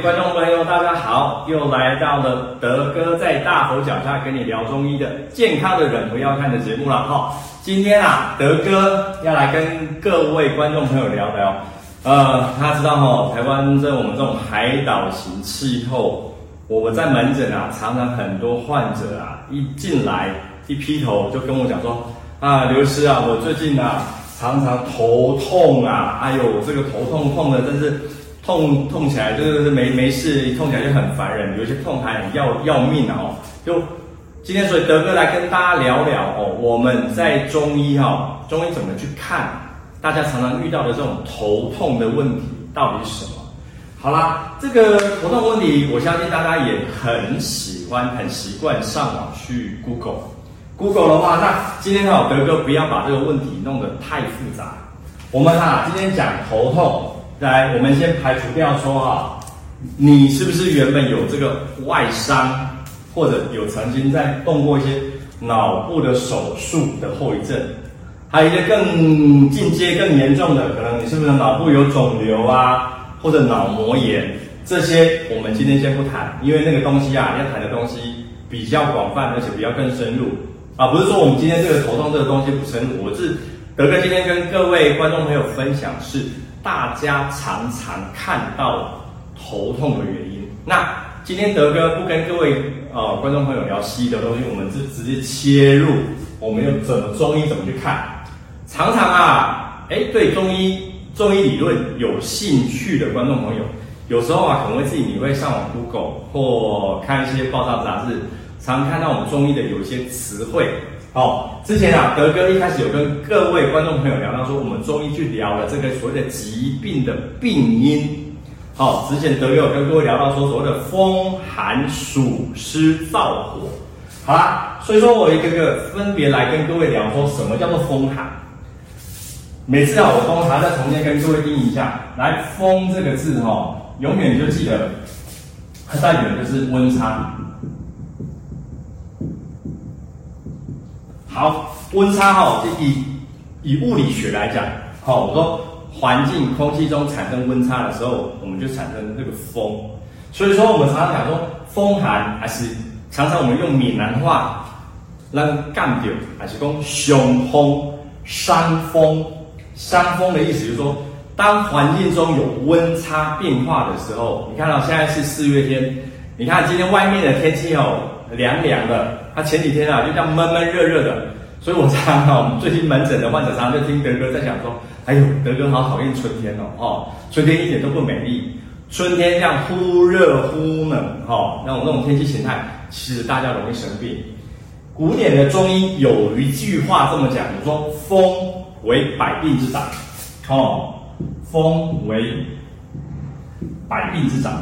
观众朋友，大家好，又来到了德哥在大佛脚下跟你聊中医的健康的人不要看的节目了哈。今天啊，德哥要来跟各位观众朋友聊聊，呃，大家知道哈，台湾在我们这种海岛型气候，我们在门诊啊，常常很多患者啊，一进来一劈头就跟我讲说啊，刘师啊，我最近啊，常常头痛啊，哎呦，这个头痛痛的真是。痛痛起来就是没没事，痛起来就很烦人，有些痛还很要要命哦。就今天所以德哥来跟大家聊聊哦，我们在中医哈，中医怎么去看大家常常遇到的这种头痛的问题到底是什么？好啦，这个头痛问题，我相信大家也很喜欢、很习惯上网去 Google。Google 的话，那今天哈德哥不要把这个问题弄得太复杂。我们哈今天讲头痛。来，我们先排除掉说哈，你是不是原本有这个外伤，或者有曾经在动过一些脑部的手术的后遗症，还有一些更进阶、更严重的，可能你是不是脑部有肿瘤啊，或者脑膜炎？这些我们今天先不谈，因为那个东西啊，要谈的东西比较广泛，而且比较更深入啊。不是说我们今天这个头痛这个东西不深入，我是德哥今天跟各位观众朋友分享是。大家常常看到头痛的原因。那今天德哥不跟各位呃观众朋友聊西医的东西，我们是直接切入，我们用怎么中医怎么去看。常常啊，哎，对中医中医理论有兴趣的观众朋友，有时候啊，可能会自己你会上网 Google 或看一些报章杂志，常常看到我们中医的有一些词汇。哦，之前啊，德哥一开始有跟各位观众朋友聊到说，我们中医去聊了这个所谓的疾病的病因。哦，之前德哥有跟各位聊到说，所谓的风寒暑湿燥火。好啦，所以说我一个个分别来跟各位聊说，什么叫做风寒？每次啊，我都还在重新跟各位定一下。来，风这个字哈、哦，永远就记得，它代表的就是温差。好，温差哈，就以以物理学来讲，好，我说环境空气中产生温差的时候，我们就产生这个风。所以说，我们常常讲说风寒，还是常常我们用闽南话让干掉，还是讲凶风、伤风、伤风的意思，就是说，当环境中有温差变化的时候，你看到现在是四月天，你看今天外面的天气哦，凉凉的。他前几天啊，就这样闷闷热热的，所以我常常我们最近门诊的患者常常就听德哥在讲说，哎呦，德哥好讨厌春天哦，哦，春天一点都不美丽，春天这样忽热忽冷，哈，那种那种天气形态，其实大家容易生病。古典的中医有一句话这么讲，我说风为百病之长，哦，风为百病之长。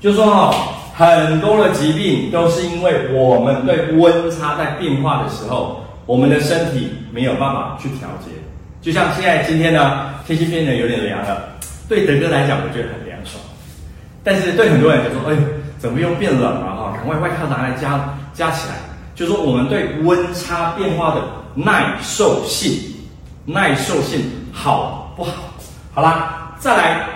就说哈，很多的疾病都是因为我们对温差在变化的时候，我们的身体没有办法去调节。就像现在今天呢，天气变得有点凉了，对德哥来讲，我觉得很凉爽。但是对很多人就说，哎，怎么又变冷了哈？赶快外套拿来加加起来。就说我们对温差变化的耐受性，耐受性好不好？好啦，再来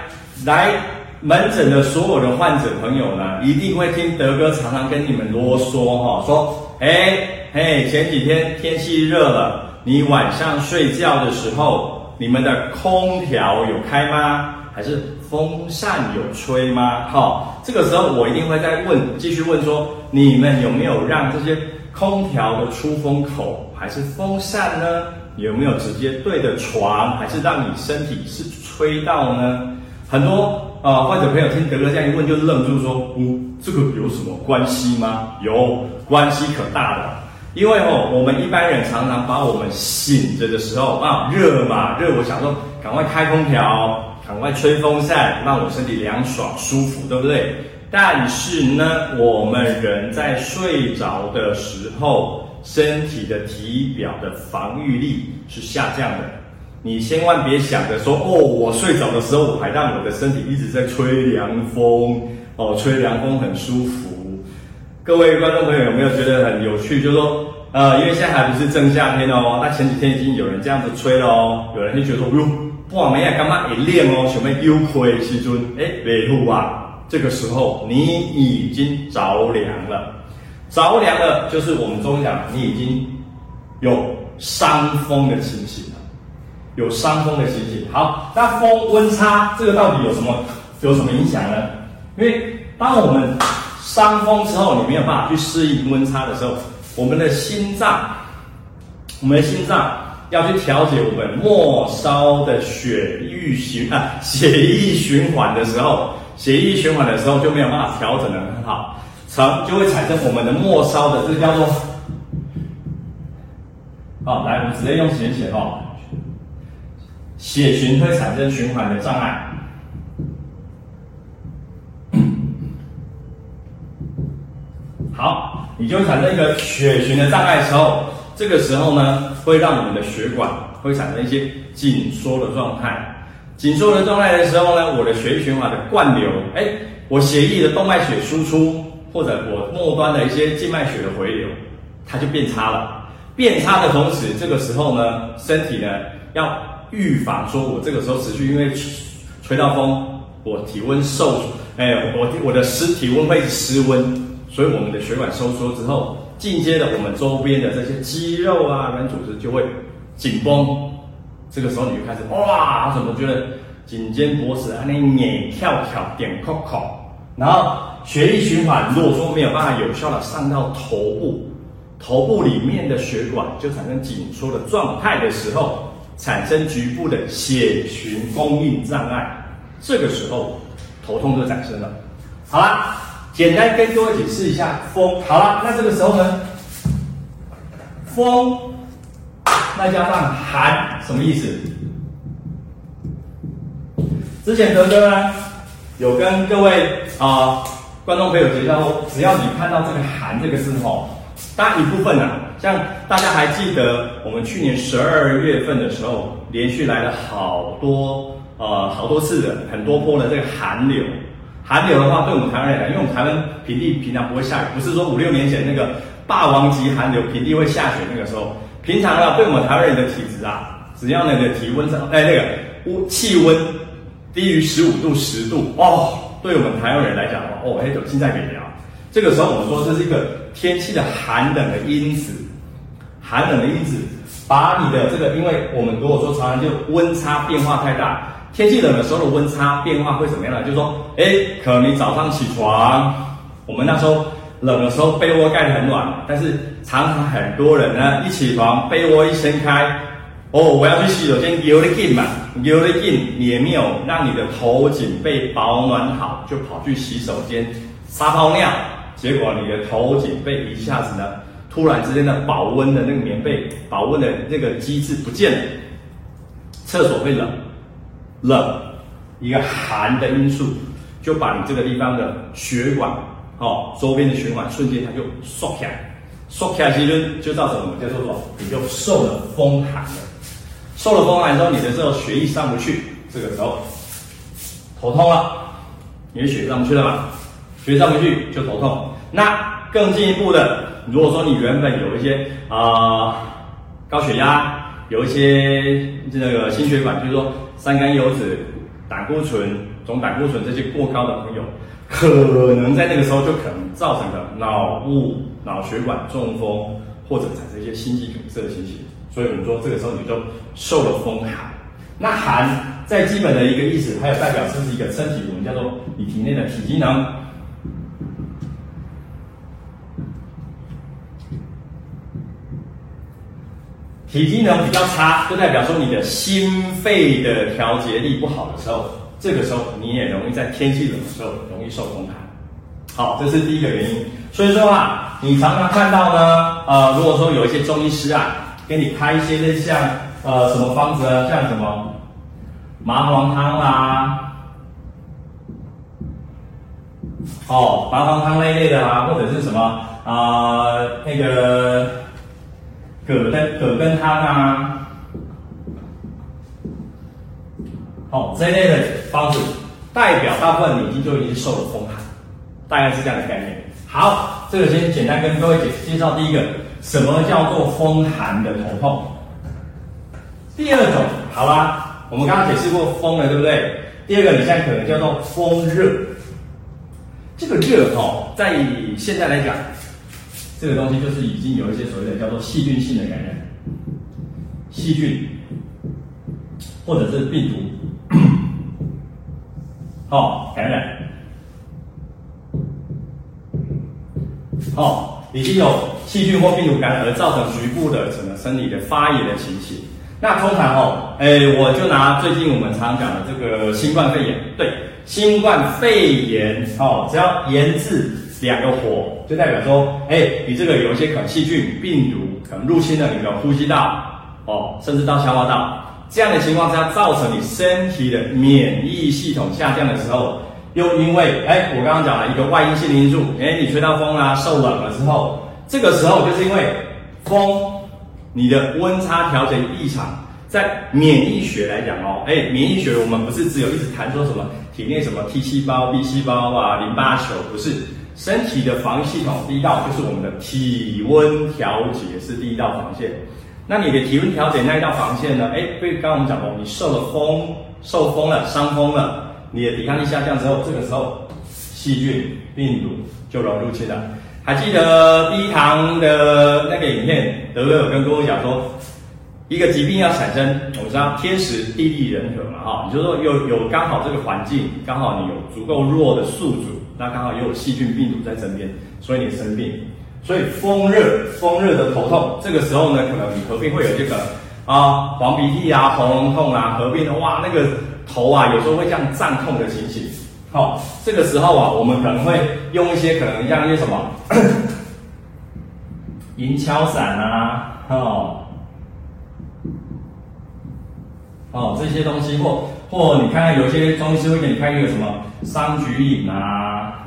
来。门诊的所有的患者朋友呢，一定会听德哥常常跟你们啰嗦哈，说，哎嘿，前几天天气热了，你晚上睡觉的时候，你们的空调有开吗？还是风扇有吹吗？好，这个时候我一定会再问，继续问说，你们有没有让这些空调的出风口还是风扇呢？有没有直接对着床，还是让你身体是吹到呢？很多。啊，患者朋友听德哥这样一问，就愣住说：“嗯，这个有什么关系吗？有关系可大了。因为哦，我们一般人常常把我们醒着的时候啊，热嘛热，我想说赶快开空调，赶快吹风扇，让我身体凉爽舒服，对不对？但是呢，我们人在睡着的时候，身体的体表的防御力是下降的。你千万别想着说哦，我睡着的时候我还让我的身体一直在吹凉风哦，吹凉风很舒服。各位观众朋友有没有觉得很有趣？就是说，呃，因为现在还不是正夏天哦，那前几天已经有人这样子吹了哦，有人就觉得说，哟，半暝啊，干嘛会冷哦？想要休息的时阵，哎，袂好啊！这个时候你已经着凉了，着凉了就是我们中讲，你已经有伤风的情形了，有伤风的情形。好，那风温差这个到底有什么有什么影响呢？因为当我们伤风之后，你没有办法去适应温差的时候，我们的心脏，我们的心脏。要去调节我们末梢的血液循啊，血液循环的时候，血液循环的时候就没有办法调整得很好，成就会产生我们的末梢的这个叫做，好，来，我们直接用简写哦，血循会产生循环的障碍，好，你就产生一个血循的障碍的时候。这个时候呢，会让我们的血管会产生一些紧缩的状态。紧缩的状态的时候呢，我的血液循环的灌流，哎，我血液的动脉血输出，或者我末端的一些静脉血的回流，它就变差了。变差的同时，这个时候呢，身体呢要预防说，我这个时候持续因为吹到风，我体温受，哎，我我的湿体温会失温，所以我们的血管收缩之后。进阶的，我们周边的这些肌肉啊、软组织就会紧绷，这个时候你就开始哇，怎么觉得颈肩脖子啊那眼跳跳点扣扣，然后血液循环如果说没有办法有效的上到头部，头部里面的血管就产生紧缩的状态的时候，产生局部的血循供应障碍，这个时候头痛就产生了。好了。简单跟各位解释一下风。好了，那这个时候呢，风，那加上寒，什么意思？之前德哥呢有跟各位啊、呃、观众朋友介绍，只要你看到这个寒这个字吼，当然一部分呢、啊，像大家还记得我们去年十二月份的时候，连续来了好多呃好多次的很多波的这个寒流。寒流的话，对我们台湾人来讲，因为我们台湾平地平常不会下雨，不是说五六年前那个霸王级寒流平地会下雪那个时候，平常啊，对我们台湾人的体质啊，只要那个体温上，哎，那个温气温低于十五度十度哦，对我们台湾人来讲的话哦，哎，有现在可以聊。这个时候我们说这是一个天气的寒冷的因子，寒冷的因子把你的这个，因为我们如果说常常就温差变化太大。天气冷的时候的温差变化会怎么样呢？就是说，哎，可能你早上起床，我们那时候冷的时候被窝盖得很暖，但是常常很多人呢一起床被窝一掀开，哦，我要去洗手间，有的紧嘛，有的紧，也没有让你的头颈被保暖好，就跑去洗手间撒泡尿，结果你的头颈被一下子呢突然之间的保温的那个棉被保温的那个机制不见了，厕所会冷。冷，一个寒的因素，就把你这个地方的血管，哦，周边的血管瞬间它就缩起来，缩起来其实就造成我们叫做什么？你就受了风寒了。受了风寒之后，你的这个血液上不去，这个时候头痛了，你的血上不去了嘛？血上不去就头痛。那更进一步的，如果说你原本有一些啊、高血压，有一些那个心血管，就是说。三甘油脂、胆固醇、总胆固醇这些过高的朋友，可能在那个时候就可能造成的脑雾、脑血管中风，或者产生一些心肌梗塞的情形。所以我们说，这个时候你就受了风寒。那寒在基本的一个意思，还有代表是一个身体，我们叫做你体内的体机能。体机能比较差，就代表说你的心肺的调节力不好的时候，这个时候你也容易在天气冷的时候容易受风寒。好，这是第一个原因。所以说啊，你常常看到呢，呃，如果说有一些中医师啊，给你开一些类像呃什么方子啊，像什么麻黄汤啦，哦，麻黄汤类类的啊，或者是什么啊、呃、那个。葛根葛根汤啊，好，这一类的方子代表大部分你已经就已经受了风寒，大概是这样的概念。好，这个先简单跟各位介介绍第一个，什么叫做风寒的头痛？第二种，好吧，我我们刚刚解释过风了，对不对？第二个，你现在可能叫做风热。这个热哈，在现在来讲，这个东西就是已经有一些所谓的叫做细菌性的感染，细菌或者是病毒，好感染，好已经有细菌或病毒感染而造成局部的整个身体的发炎的情形。那通常哦，哎，我就拿最近我们常讲的这个新冠肺炎，对，新冠肺炎哦，只要炎字两个火，就代表说，哎，你这个有一些可能细菌、病毒可能入侵了你的呼吸道，哦，甚至到消化道，这样的情况下，造成你身体的免疫系统下降的时候，又因为，哎，我刚刚讲了一个外因性的因素，哎，你吹到风啊，受冷了之后，这个时候就是因为风。你的温差调节异常，在免疫学来讲哦，哎，免疫学我们不是只有一直谈说什么体内什么 T 细胞、B 细胞啊、淋巴球，不是，身体的防御系统第一道就是我们的体温调节是第一道防线。那你的体温调节那一道防线呢？哎，被，刚刚我们讲过，你受了风、受风了、伤风了，你的抵抗力下降之后，这个时候细菌、病毒就容易入侵了。还记得第一堂的那个影片，德瑞有跟各位讲说，一个疾病要产生，我们知道天时地利人和嘛，哈，你就是说有有刚好这个环境，刚好你有足够弱的宿主，那刚好又有细菌病毒在身边，所以你生病。所以风热，风热的头痛，这个时候呢，可能你合并会有这个啊黄鼻涕啊、喉咙痛啊，合并的哇，那个头啊，有时候会这样胀痛的情形。好、哦，这个时候啊，我们可能会用一些可能像一些什么银翘散啊，哦，哦这些东西，或或你看看有些中医师会给你开一个什么桑菊饮啊，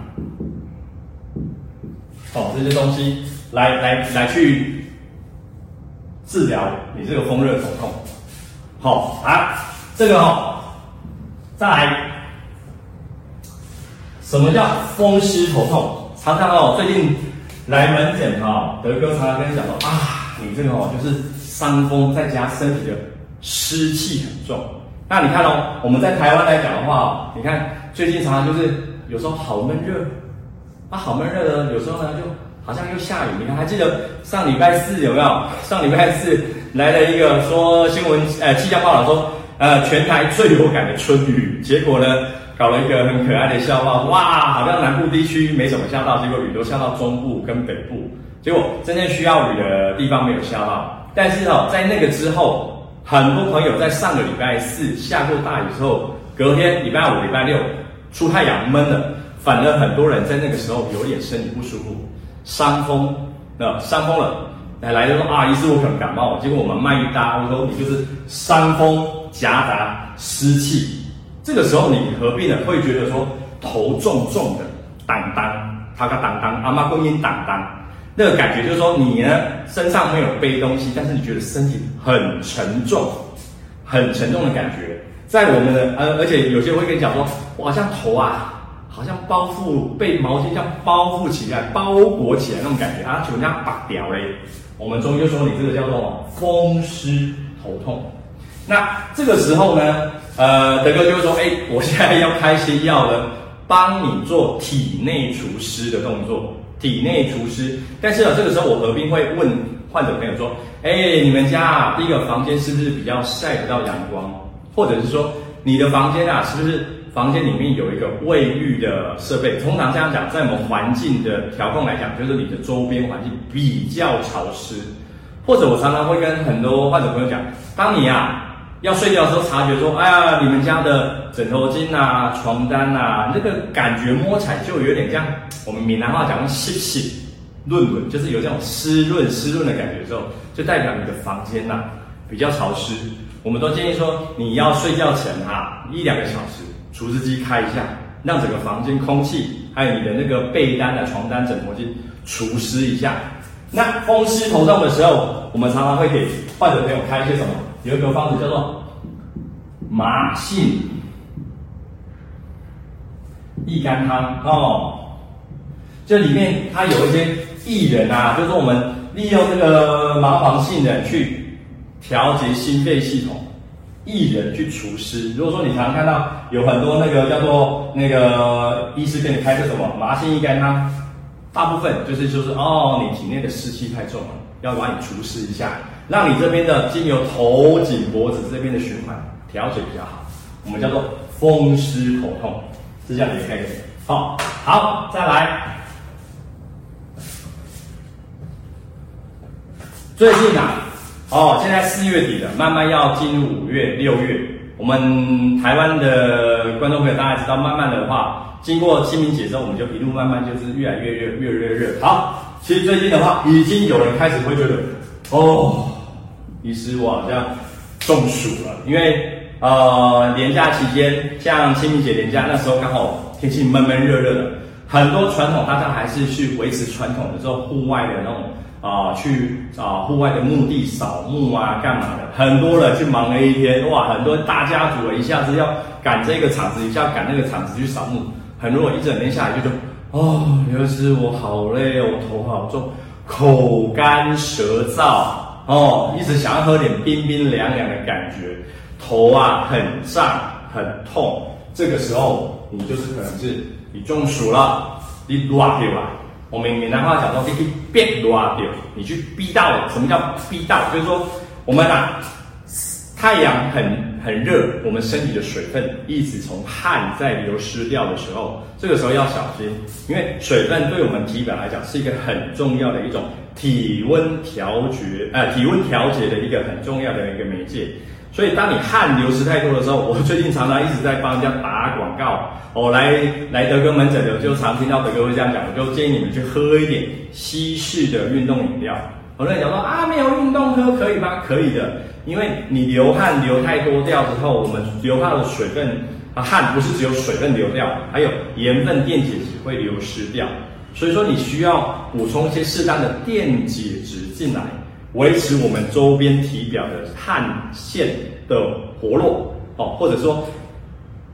哦这些东西来来来去治疗你这个风热头痛。好、啊，这个哦，再来。什么叫风湿头痛？常常哦，最近来门诊哈，德哥常常跟你讲说啊，你这个哦就是伤风，再加身体的湿气很重。那你看哦，我们在台湾来讲的话，你看最近常常就是有时候好闷热，啊好闷热的，有时候呢就好像又下雨。你看还记得上礼拜四有没有？上礼拜四来了一个说新闻，呃气象报道说，呃全台最有感的春雨，结果呢？搞了一个很可爱的笑话，哇，好像南部地区没怎么下到，结果雨都下到中部跟北部，结果真正需要雨的地方没有下到。但是哦，在那个之后，很多朋友在上个礼拜四下过大雨之后，隔天礼拜五、礼拜六出太阳闷了，反而很多人在那个时候有点身体不舒服，伤风，那伤风了，来来就说啊，医师我可能感冒了，结果我们脉一搭，我说你就是伤风夹杂湿气。这个时候你何必呢，会觉得说头重重的，当当，他个当当，阿妈公音当当，那个感觉就是说你呢身上没有背东西，但是你觉得身体很沉重，很沉重的感觉。在我们的呃，而且有些人会跟你讲说，我好像头啊，好像包覆被毛巾这样包覆起来，包裹起来那种感觉啊，就人家拔掉嘞。我们中医就说你这个叫做风湿头痛。那这个时候呢，呃，德哥就会说，哎，我现在要开些药了，帮你做体内除湿的动作，体内除湿。但是呢，这个时候我合并会问患者朋友说，哎，你们家啊，第一个房间是不是比较晒不到阳光？或者是说，你的房间啊，是不是房间里面有一个卫浴的设备？通常这样讲，在我们环境的调控来讲，就是你的周边环境比较潮湿。或者我常常会跟很多患者朋友讲，当你啊。要睡觉的时候，察觉说，哎呀，你们家的枕头巾啊、床单啊，那个感觉摸起来就有点像我们闽南话讲的湿湿润润，就是有这种湿润湿润的感觉的时候，就代表你的房间呐、啊、比较潮湿。我们都建议说，你要睡觉前啊一两个小时，除湿机开一下，让整个房间空气还有你的那个被单啊、床单、枕头巾除湿一下。那风湿头痛的时候，我们常常会给患者朋友开一些什么？有一个方子叫做麻杏益肝汤哦，这里面它有一些薏仁啊，就是我们利用这个麻黄杏仁去调节心肺系统，薏仁去除湿。如果说你常看到有很多那个叫做那个医师给你开个什么麻杏益肝汤，大部分就是就是哦，你体内的湿气太重了，要把你除湿一下，让你这边的经由头颈脖子这边的循环调节比较好。我们叫做风湿头痛，是这样的一个概念。好，好，再来。最近啊，哦，现在四月底了，慢慢要进入五月、六月。我们台湾的观众朋友大家知道，慢慢的话，经过清明节之后，我们就一路慢慢就是越来越热，越来越热。好，其实最近的话，已经有人开始会觉得，哦，医师我好像中暑了，因为呃，年假期间，像清明节年假那时候刚好天气闷闷热热的，很多传统大家还是去维持传统的这种户外的那种。啊，去啊户外的墓地扫墓啊，干嘛的？很多人去忙了一天，哇，很多大家族一下子要赶这个场子，一下赶那个场子去扫墓，很多人一整天下来就说，哦，刘师我好累哦，我头好重，口干舌燥哦，一直想要喝点冰冰凉凉的感觉，头啊很胀很痛，这个时候你就是可能是你中暑了，你热掉了。我们闽南话讲说，你去逼热掉，你去逼到。什么叫逼到？就是说，我们啊，太阳很很热，我们身体的水分一直从汗在流失掉的时候，这个时候要小心，因为水分对我们体表来讲是一个很重要的一种体温调节，呃，体温调节的一个很重要的一个媒介。所以，当你汗流失太多的时候，我最近常常一直在帮人家打广告。我、来来德哥门诊的，就常听到德哥会这样讲，我就建议你们去喝一点稀释的运动饮料。很多人讲说啊，没有运动喝可以吗？可以的，因为你流汗流太多掉之后，我们流汗的水分啊，汗不是只有水分流掉，还有盐分、电解质会流失掉。所以说，你需要补充一些适当的电解质进来。维持我们周边体表的汗腺的活络哦，或者说，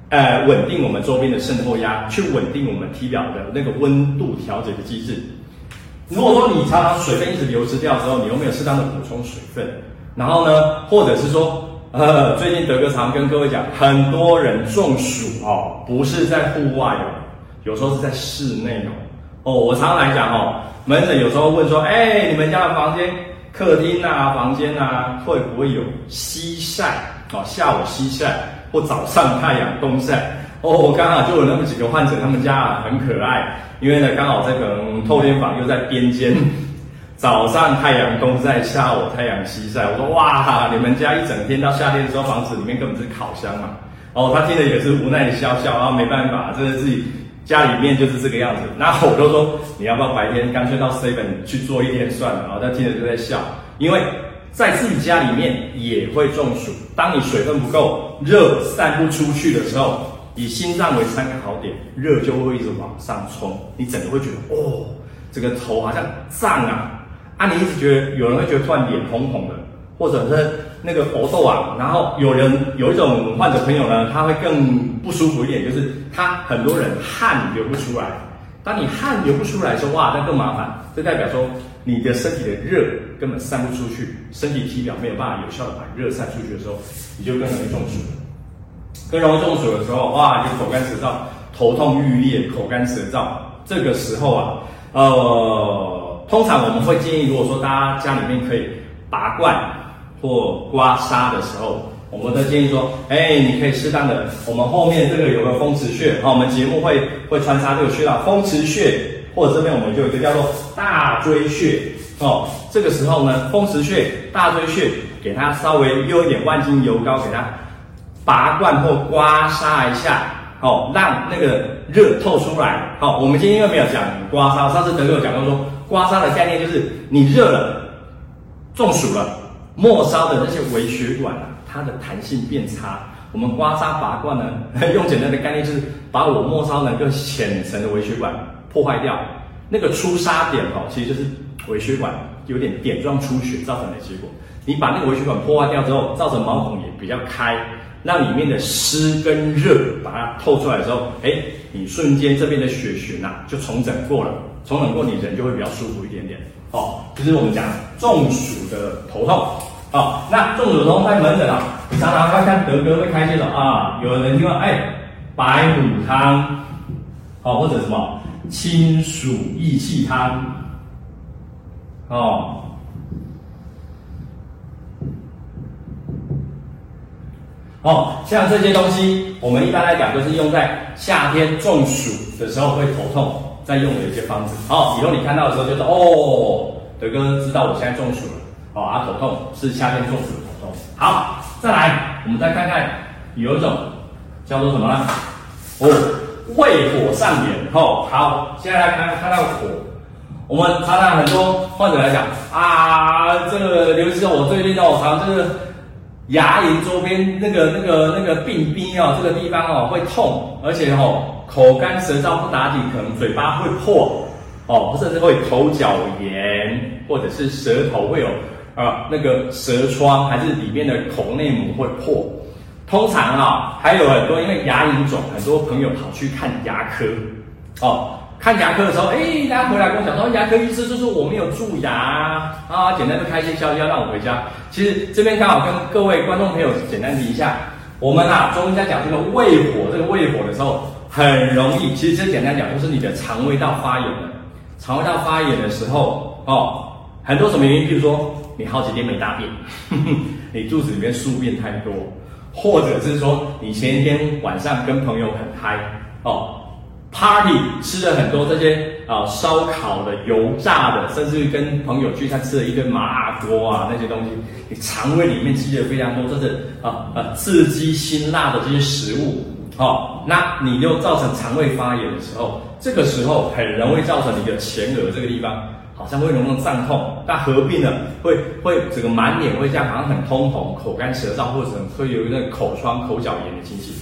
呃，稳定我们周边的渗透压，去稳定我们体表的那个温度调节的机制。如果说你常常水分一直流失掉之后，你又没有适当的补充水分，然后呢，或者是说，呃，最近德哥常跟各位讲，很多人中暑哦，不是在户外哦，有时候是在室内哦。哦，我常常来讲哦，门诊有时候问说，哎，你们家的房间？客厅啊，房间啊，会不会有西晒？哦，下午西晒或早上太阳东晒？哦，我刚好就有那么几个患者，他们家啊很可爱，因为呢刚好这个透天房又在边间，早上太阳东晒，下午太阳西晒。我说哇，你们家一整天到夏天的时候，房子里面根本是烤箱嘛。哦，他听了也是无奈的笑笑，然后没办法，这是自己。家里面就是这个样子，那我都说你要不要白天干脆到 seven 去做一天算了，然后他听着就在笑，因为在自己家里面也会中暑。当你水分不够，热散不出去的时候，以心脏为参考点，热就会一直往上冲，你整个会觉得哦，这个头好像胀啊，啊，你一直觉得有人会觉得突然脸红红的。或者是那个搏斗啊，然后有人有一种患者朋友呢，他会更不舒服一点，就是他很多人汗流不出来。当你汗流不出来的时候，哇，那更麻烦，这代表说你的身体的热根本散不出去，身体体表没有办法有效的把热散出去的时候，你就更容易中暑。更容易中暑的时候，哇，就口干舌燥，头痛欲裂，口干舌燥。这个时候啊，呃，通常我们会建议，如果说大家家里面可以拔罐。或刮痧的时候，我们都建议说，哎，你可以适当的，我们后面这个有个风池穴，好，我们节目会会穿插这个穴道，风池穴，或者这边我们就有一个叫做大椎穴，哦，这个时候呢，风池穴、大椎穴，给它稍微用一点万金油膏，给它拔罐或刮痧一下，哦，让那个热透出来，好，我们今天又没有讲刮痧，上次德哥有讲过说，刮痧的概念就是你热了，中暑了。末梢的那些微血管啊，它的弹性变差。我们刮痧拔罐呢，用简单的概念就是把我末梢能够浅层的微血管破坏掉。那个出痧点哦，其实就是微血管有点点状出血造成的结果。你把那个微血管破坏掉之后，造成毛孔也比较开，让里面的湿跟热把它透出来的时候，哎，你瞬间这边的血循呐就重整过了，重整过你人就会比较舒服一点点。哦，就是我们讲中暑的头痛。哦，那中暑头痛在门诊啊，常常常会看德哥会开这种啊，有人听到哎，白虎汤，哦，或者什么清暑益气汤，哦。哦，像这些东西，我们一般来讲都是用在夏天中暑的时候会头痛，在用的一些方子。哦，以后你看到的时候就是哦，德哥知道我现在中暑了。哦，啊，头痛是夏天中暑的头痛。好，再来，我们再看看有一种叫做什么呢？哦，胃火上炎。哦，好，现在来看看到火，我们常常很多患者来讲啊，这个刘医生，我最近哦，常常这个。牙龈周边那个、那个、那个病边哦，这个地方哦会痛，而且哦口干舌燥不打紧，可能嘴巴会破哦，甚至会口角炎，或者是舌头会有啊那个舌疮，还是里面的口内膜会破。通常啊还有很多因为牙龈肿，很多朋友跑去看牙科哦。看牙科的时候，哎，大家回来跟我讲说，牙科医师就说我没有蛀牙啊，简单的开一些消息要让我回家。其实这边刚好跟各位观众朋友简单提一下，我们啊中医在讲这个胃火，这个胃火的时候很容易，其实这简单讲就是你的肠胃道发炎了。肠胃道发炎的时候，哦，很多什么原因？比如说你好几天没大便，呵 呵你肚子里面宿便太多，或者是说你前一天晚上跟朋友很嗨，哦。Party 吃了很多这些啊烧烤的、油炸的，甚至跟朋友聚餐吃了一顿麻辣锅啊那些东西，你肠胃里面积累非常多，这是啊啊刺激辛辣的这些食物，哦，那你又造成肠胃发炎的时候，这个时候很容易造成你的前额这个地方好像会容易胀痛，那合并了会会整个满脸会这样好像很通红、口干舌燥，或者会有一个口疮、口角炎的情形，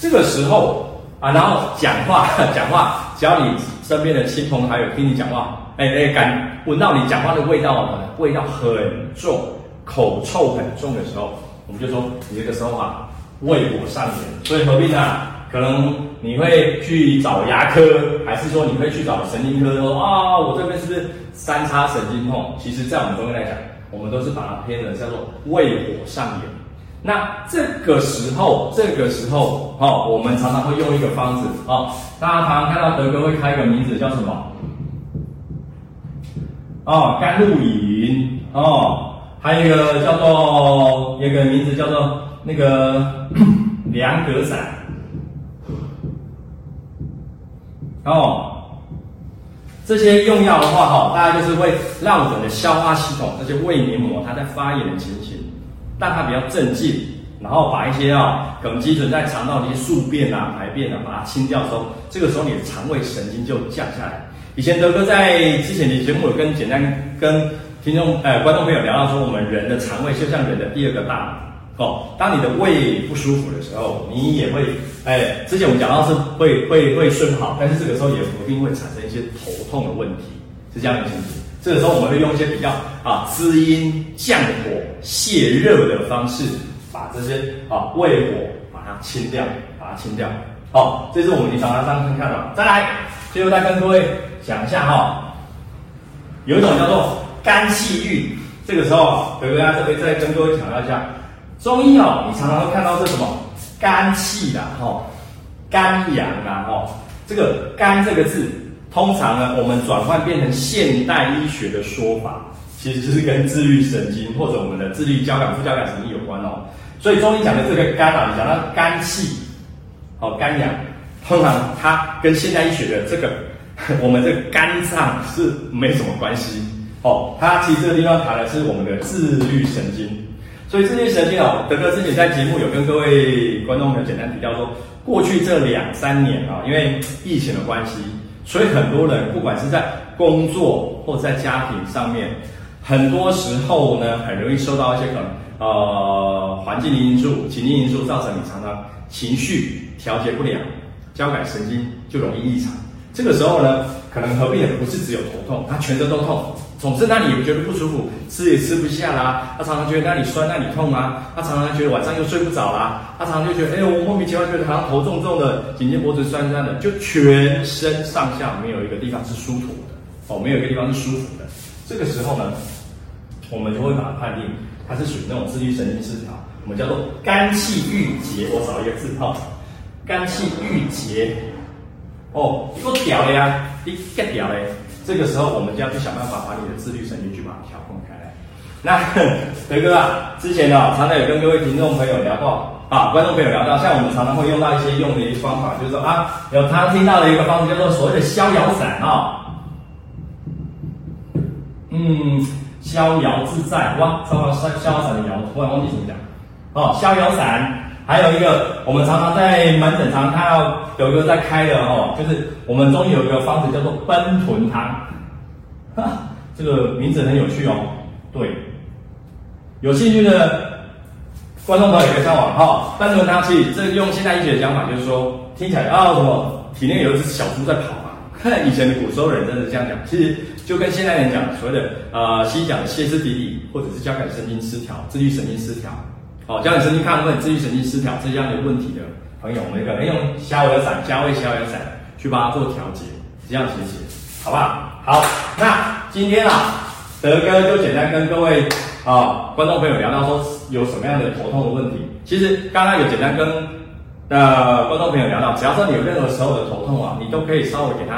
这个时候。啊，然后讲话 讲话，只要你身边的亲朋好友听你讲话，哎哎，感闻到你讲话的味道，味道很重，口臭很重的时候，我们就说你这个时候啊，胃火上炎，所以合并啊，可能你会去找牙科，还是说你会去找神经科说啊，我这边是不是三叉神经痛？其实，在我们中医来讲，我们都是把它偏的叫做胃火上炎。那这个时候，这个时候，哦，我们常常会用一个方子，哦，大家常常看到德哥会开一个名字叫什么？哦，甘露饮，哦，还有一个叫做，有一个名字叫做那个凉葛散，哦，这些用药的话，哈、大家就是会让我们的消化系统，这些胃黏膜，它在发炎的情形。但它比较镇静，然后把一些啊梗积存在肠道的一些宿便啊、排便啊，把它清掉之后，这个时候你的肠胃神经就降下来。以前德哥在之前的节目有跟简单跟听众呃观众朋友聊到说，我们人的肠胃就像人的第二个大脑哦。当你的胃不舒服的时候，你也会哎，之前我们讲到是会会会顺好，但是这个时候也不一定会产生一些头痛的问题，是这样的情形。这个时候我们会用一些比较啊滋阴降火泄热的方式，把这些啊胃火把它清掉，把它清掉。好，这是我们临床上常看到。再来，最后再跟各位讲一下哈，有一种叫做肝气郁。这个时候，德哥在这边再跟各位强调一下，中医哦，你常常会看到这什么肝气的哈，肝阳啊哈，这个肝这个字。通常呢，我们转换变成现代医学的说法，其实就是跟自律神经或者我们的自律交感副交感神经有关哦。所以中医讲的这个肝啊，你讲到肝气，好肝阳，通常它跟现代医学的这个 我们这个肝脏是没什么关系哦。它其实这个地方谈的是我们的自律神经。所以自律神经哦，德哥之前在节目有跟各位观众朋友简单提到说，过去这两三年啊，因为疫情的关系。所以很多人不管是在工作或在家庭上面，很多时候呢，很容易受到一些可能呃环境的因素、情境因素，造成你常常情绪调节不良，交感神经就容易异常。这个时候呢，可能合并也不是只有头痛，他全身都痛。总之，那里觉得不舒服，吃也吃不下啦。他常常觉得那里酸，那里痛啊。他常常觉得晚上又睡不着啦。他常常就觉得，哎，我莫名其妙觉得好像头重重的，颈肩脖子酸酸的，就全身上下没有一个地方是舒服的哦，没有一个地方是舒服的。这个时候呢，我们就会把它判定它是属于那种自律神经失调，我们叫做肝气郁结。我少一个字哈，肝气郁结。哦，你给我屌了呀，你干屌嘞！这个时候我们就要去想办法把你的自律神经去把它调控开来。那 德哥啊，之前呢、常常有跟各位听众朋友聊过啊，观众朋友聊到，像我们常常会用到一些用的一些方法，就是说啊，有常常听到的一个方式叫做所谓的逍遥散啊、嗯，逍遥自在哇，逍遥逍遥散的遥，突然忘记怎么讲。哦，逍遥散。还有一个，我们常常在门诊常看到有一个在开的哦，就是我们中医有一个方子叫做奔豚汤，哈，这个名字很有趣哦。对，有兴趣的观众朋友也可以上网哈。奔豚汤其实这用现代医学讲法，就是说听起来啊什么体内有一只小猪在跑嘛。看 以前的古时候人真的是这样讲，其实就跟现代人讲所谓的呃西医讲歇斯底里，或者是交感神经失调、自律神经失调。哦，交感神经亢奋、自律神经失调这样的问题的朋友，我们可能用逍遥散、加味逍遥散去帮他做调节，这样子写，好不好？好，那今天啊，德哥就简单跟各位啊观众朋友聊到说有什么样的头痛的问题。其实刚刚有简单跟呃观众朋友聊到，只要说你有任何时候的头痛啊，你都可以稍微给他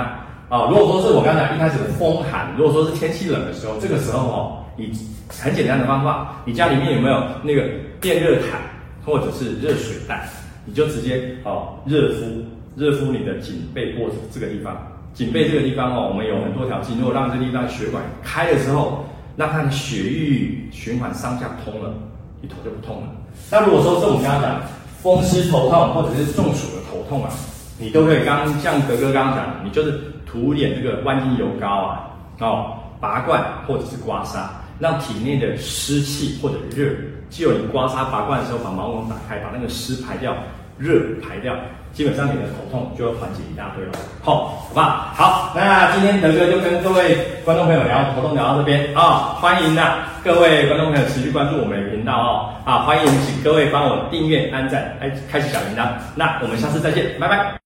啊。如果说是我刚才一开始的风寒，如果说是天气冷的时候，这个时候哦。你很简单的方法，你家里面有没有那个电热毯或者是热水袋？你就直接哦热敷，热敷你的颈背或这个地方。颈背这个地方哦，我们有很多条经络，让这地方血管开的时候，让它的血液循环上下通了，你头就不痛了。那如果说是我们刚刚讲风湿头痛或者是中暑的头痛啊，你都可以刚像格格刚刚讲，你就是涂点这个万金油膏啊，哦拔罐或者是刮痧。让体内的湿气或者热，只有你刮痧拔罐的时候，把毛孔打开，把那个湿排掉，热排掉，基本上你的头痛就会缓解一大堆了。好，好吧，好，那今天德哥就跟各位观众朋友聊头痛聊到这边啊，欢迎啊各位观众朋友持续关注我们的频道哦，啊，欢迎请各位帮我订阅、按赞、开开启小铃铛，那我们下次再见，拜拜。